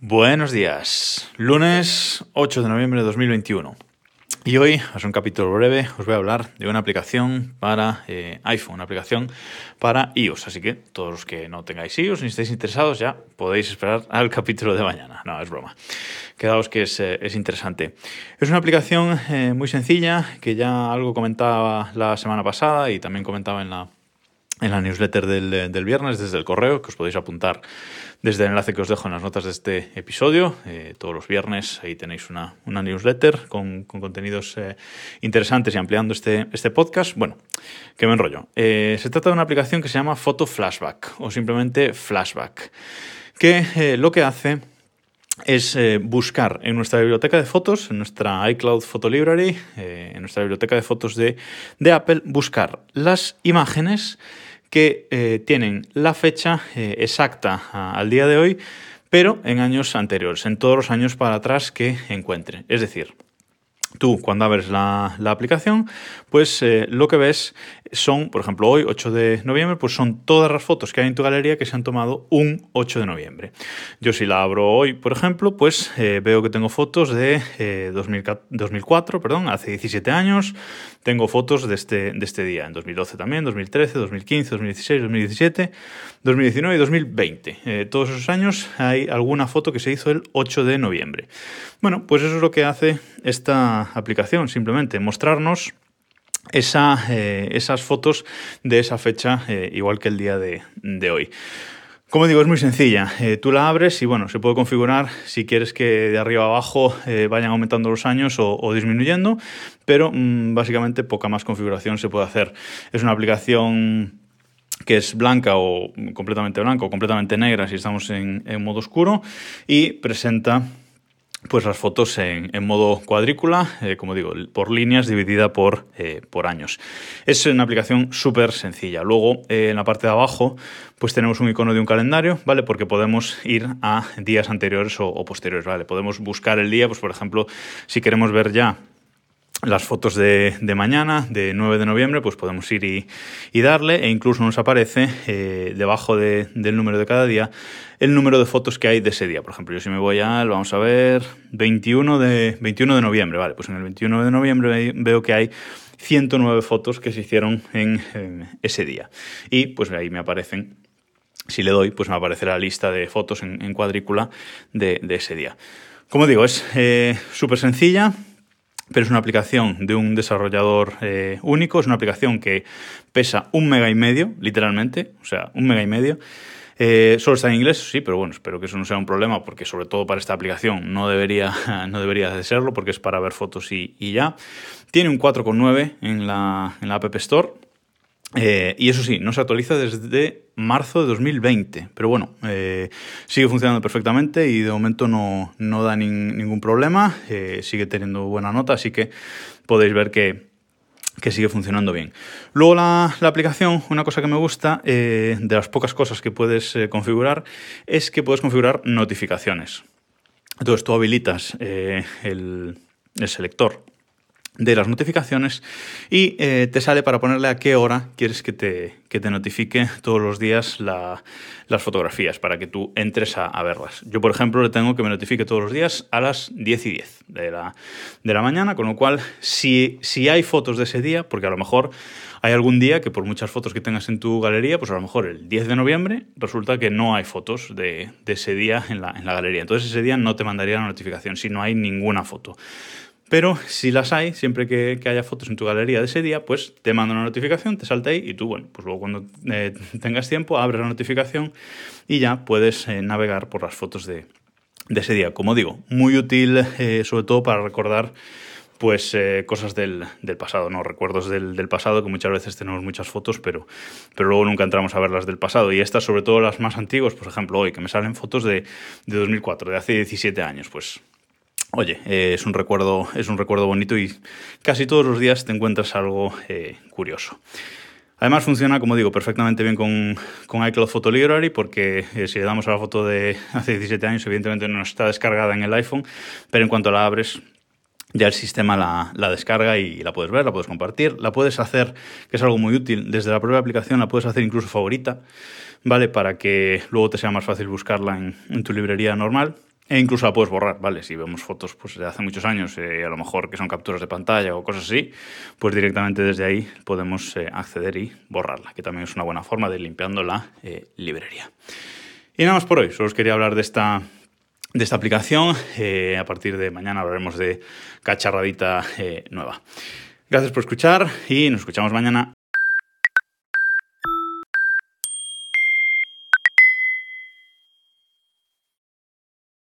Buenos días, lunes 8 de noviembre de 2021. Y hoy, es un capítulo breve, os voy a hablar de una aplicación para eh, iPhone, una aplicación para iOS. Así que todos los que no tengáis iOS ni estéis interesados ya podéis esperar al capítulo de mañana. No, es broma. Quedaos que es, eh, es interesante. Es una aplicación eh, muy sencilla que ya algo comentaba la semana pasada y también comentaba en la, en la newsletter del, viernes desde el correo, que os podéis apuntar desde el enlace que os dejo en las notas de este episodio. Eh, todos los viernes ahí tenéis una, newsletter con, con contenidos eh, interesantes y ampliando este, este podcast. Bueno, que me enrollo. Eh, se trata de una aplicación que se llama Photo Flashback o simplemente Flashback, que lo que hace es buscar en nuestra biblioteca de fotos, en nuestra iCloud Photo Library, en nuestra biblioteca de fotos de Apple, buscar las imágenes que eh, tienen la fecha eh, exacta al día de hoy, pero en años anteriores, en todos los años para atrás que encuentre. Es decir, tú cuando abres la, la aplicación, pues eh, lo que ves son, por ejemplo, hoy, 8 de noviembre, pues son todas las fotos que hay en tu galería que se han tomado un 8 de noviembre. Yo si la abro hoy, por ejemplo, pues eh, veo que tengo fotos de eh, 2000, 2004, perdón, hace 17 años, tengo fotos de este, de este día, en 2012 también, 2013, 2015, 2016, 2017, 2019 y 2020. Eh, todos esos años hay alguna foto que se hizo el 8 de noviembre. Bueno, pues eso es lo que hace esta aplicación, simplemente mostrarnos eh, esas fotos de esa fecha, eh, igual que el día de, hoy. Como digo, es muy sencilla. Eh, tú la abres y bueno, se puede configurar si quieres que de arriba a abajo vayan aumentando los años o, disminuyendo, pero mmm, básicamente poca más configuración se puede hacer. Es una aplicación que es blanca o completamente blanca o completamente negra si estamos en, en modo oscuro y presenta pues las fotos en, modo cuadrícula, eh, como digo, por líneas dividida por, eh, por años. Es una aplicación súper sencilla. Luego, eh, en la parte de abajo, pues tenemos un icono de un calendario, ¿vale? Porque podemos ir a días anteriores o, o posteriores, ¿vale? Podemos buscar el día, pues por ejemplo, si queremos ver ya las fotos de, de, mañana, de 9 de noviembre, pues podemos ir y, darle e incluso nos aparece eh, debajo de, del número de cada día el número de fotos que hay de ese día. Por ejemplo, yo si me voy al, vamos a ver, 21 de, 21 de noviembre, vale, pues en el 21 de noviembre veo que hay 109 fotos que se hicieron en, ese día. Y pues ahí me aparecen si le doy, pues me aparecerá la lista de fotos en, en cuadrícula de, de, ese día. Como digo, es eh, súper sencilla, pero es una aplicación de un desarrollador eh, único, es una aplicación que pesa un mega y medio, literalmente, o sea, un mega y medio. Eh, solo está en inglés, sí, pero bueno, espero que eso no sea un problema porque sobre todo para esta aplicación no debería, no debería de serlo porque es para ver fotos y, y ya. Tiene un 4,9 en la, en la App Store, eh, y eso sí, no se actualiza desde marzo de 2020, pero bueno, eh, sigue funcionando perfectamente y de momento no, no da ni, ningún problema, eh, sigue teniendo buena nota, así que podéis ver que, que sigue funcionando bien. Luego la, la, aplicación, una cosa que me gusta, de las pocas cosas que puedes configurar, es que puedes configurar notificaciones. Entonces tú habilitas el, el selector de las notificaciones y eh, te sale para ponerle a qué hora quieres que te, que te notifique todos los días la, las fotografías para que tú entres a, a, verlas. Yo, por ejemplo, le tengo que me notifique todos los días a las 10 y 10 de la, de la mañana, con lo cual, si, si hay fotos de ese día, porque a lo mejor hay algún día que por muchas fotos que tengas en tu galería, pues a lo mejor el 10 de noviembre resulta que no hay fotos de, de ese día en la, en la galería. Entonces ese día no te mandaría la notificación si no hay ninguna foto. Pero si las hay, siempre que, que, haya fotos en tu galería de ese día, pues te manda una notificación, te salta ahí y tú, bueno, pues luego cuando eh, tengas tiempo, abres la notificación y ya puedes eh, navegar por las fotos de, ese día. Como digo, muy útil eh, sobre todo para recordar pues eh, cosas del, pasado, ¿no? Recuerdos del, del, pasado, que muchas veces tenemos muchas fotos, pero, pero luego nunca entramos a ver las del pasado. Y estas, sobre todo las más antiguas, por ejemplo, hoy, que me salen fotos de, de 2004, de hace 17 años, pues Oye, eh, es, un recuerdo, es un recuerdo bonito y casi todos los días te encuentras algo eh, curioso. Además funciona, como digo, perfectamente bien con, con iCloud Photo Library porque eh, si le damos a la foto de hace 17 años, evidentemente no está descargada en el iPhone, pero en cuanto la abres ya el sistema la, la, descarga y la puedes ver, la puedes compartir, la puedes hacer, que es algo muy útil, desde la propia aplicación la puedes hacer incluso favorita, ¿vale? Para que luego te sea más fácil buscarla en, en tu librería normal E incluso la puedes borrar, ¿vale? Si vemos fotos pues, de hace muchos años, eh, a lo mejor que son capturas de pantalla o cosas así, pues directamente desde ahí podemos eh, acceder y borrarla, que también es una buena forma de ir limpiando la eh, librería. Y nada más por hoy, solo os quería hablar de esta, de esta aplicación. a partir de mañana hablaremos de cacharradita nueva. Gracias por escuchar y nos escuchamos mañana.